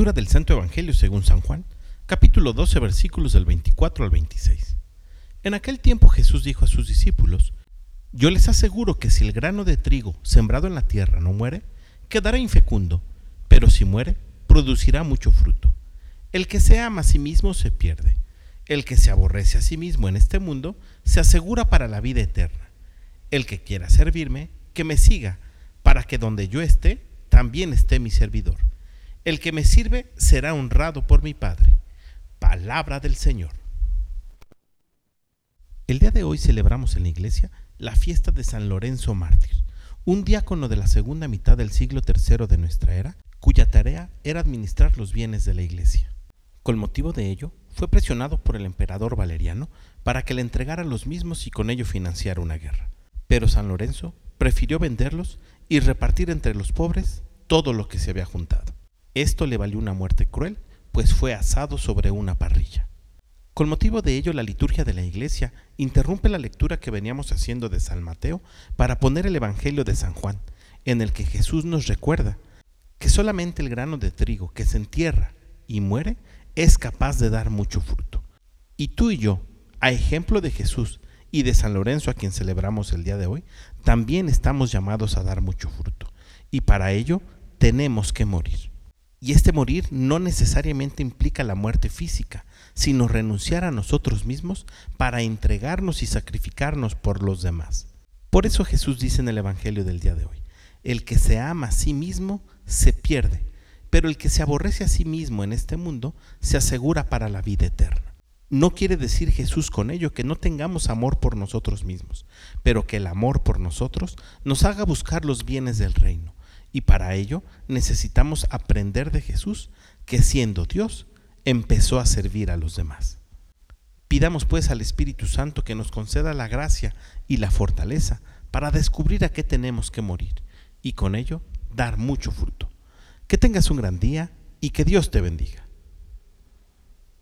Del Santo Evangelio según San Juan, capítulo 12, versículos del 24 al 26. En aquel tiempo Jesús dijo a sus discípulos, Yo les aseguro que si el grano de trigo sembrado en la tierra no muere, quedará infecundo, pero si muere, producirá mucho fruto. El que se ama a sí mismo se pierde. El que se aborrece a sí mismo en este mundo se asegura para la vida eterna. El que quiera servirme, que me siga, para que donde yo esté, también esté mi servidor. El que me sirve será honrado por mi Padre. Palabra del Señor. El día de hoy celebramos en la iglesia la fiesta de San Lorenzo Mártir, un diácono de la segunda mitad del siglo III de nuestra era, cuya tarea era administrar los bienes de la iglesia. Con motivo de ello, fue presionado por el emperador Valeriano para que le entregara los mismos y con ello financiara una guerra. Pero San Lorenzo prefirió venderlos y repartir entre los pobres todo lo que se había juntado. Esto le valió una muerte cruel, pues fue asado sobre una parrilla. Con motivo de ello, la liturgia de la Iglesia interrumpe la lectura que veníamos haciendo de San Mateo para poner el Evangelio de San Juan, en el que Jesús nos recuerda que solamente el grano de trigo que se entierra y muere es capaz de dar mucho fruto. Y tú y yo, a ejemplo de Jesús y de San Lorenzo a quien celebramos el día de hoy, también estamos llamados a dar mucho fruto. Y para ello tenemos que morir. Y este morir no necesariamente implica la muerte física, sino renunciar a nosotros mismos para entregarnos y sacrificarnos por los demás. Por eso Jesús dice en el Evangelio del día de hoy, el que se ama a sí mismo se pierde, pero el que se aborrece a sí mismo en este mundo se asegura para la vida eterna. No quiere decir Jesús con ello que no tengamos amor por nosotros mismos, pero que el amor por nosotros nos haga buscar los bienes del reino y para ello necesitamos aprender de Jesús, que siendo Dios, empezó a servir a los demás. Pidamos pues al Espíritu Santo que nos conceda la gracia y la fortaleza para descubrir a qué tenemos que morir y con ello dar mucho fruto. Que tengas un gran día y que Dios te bendiga.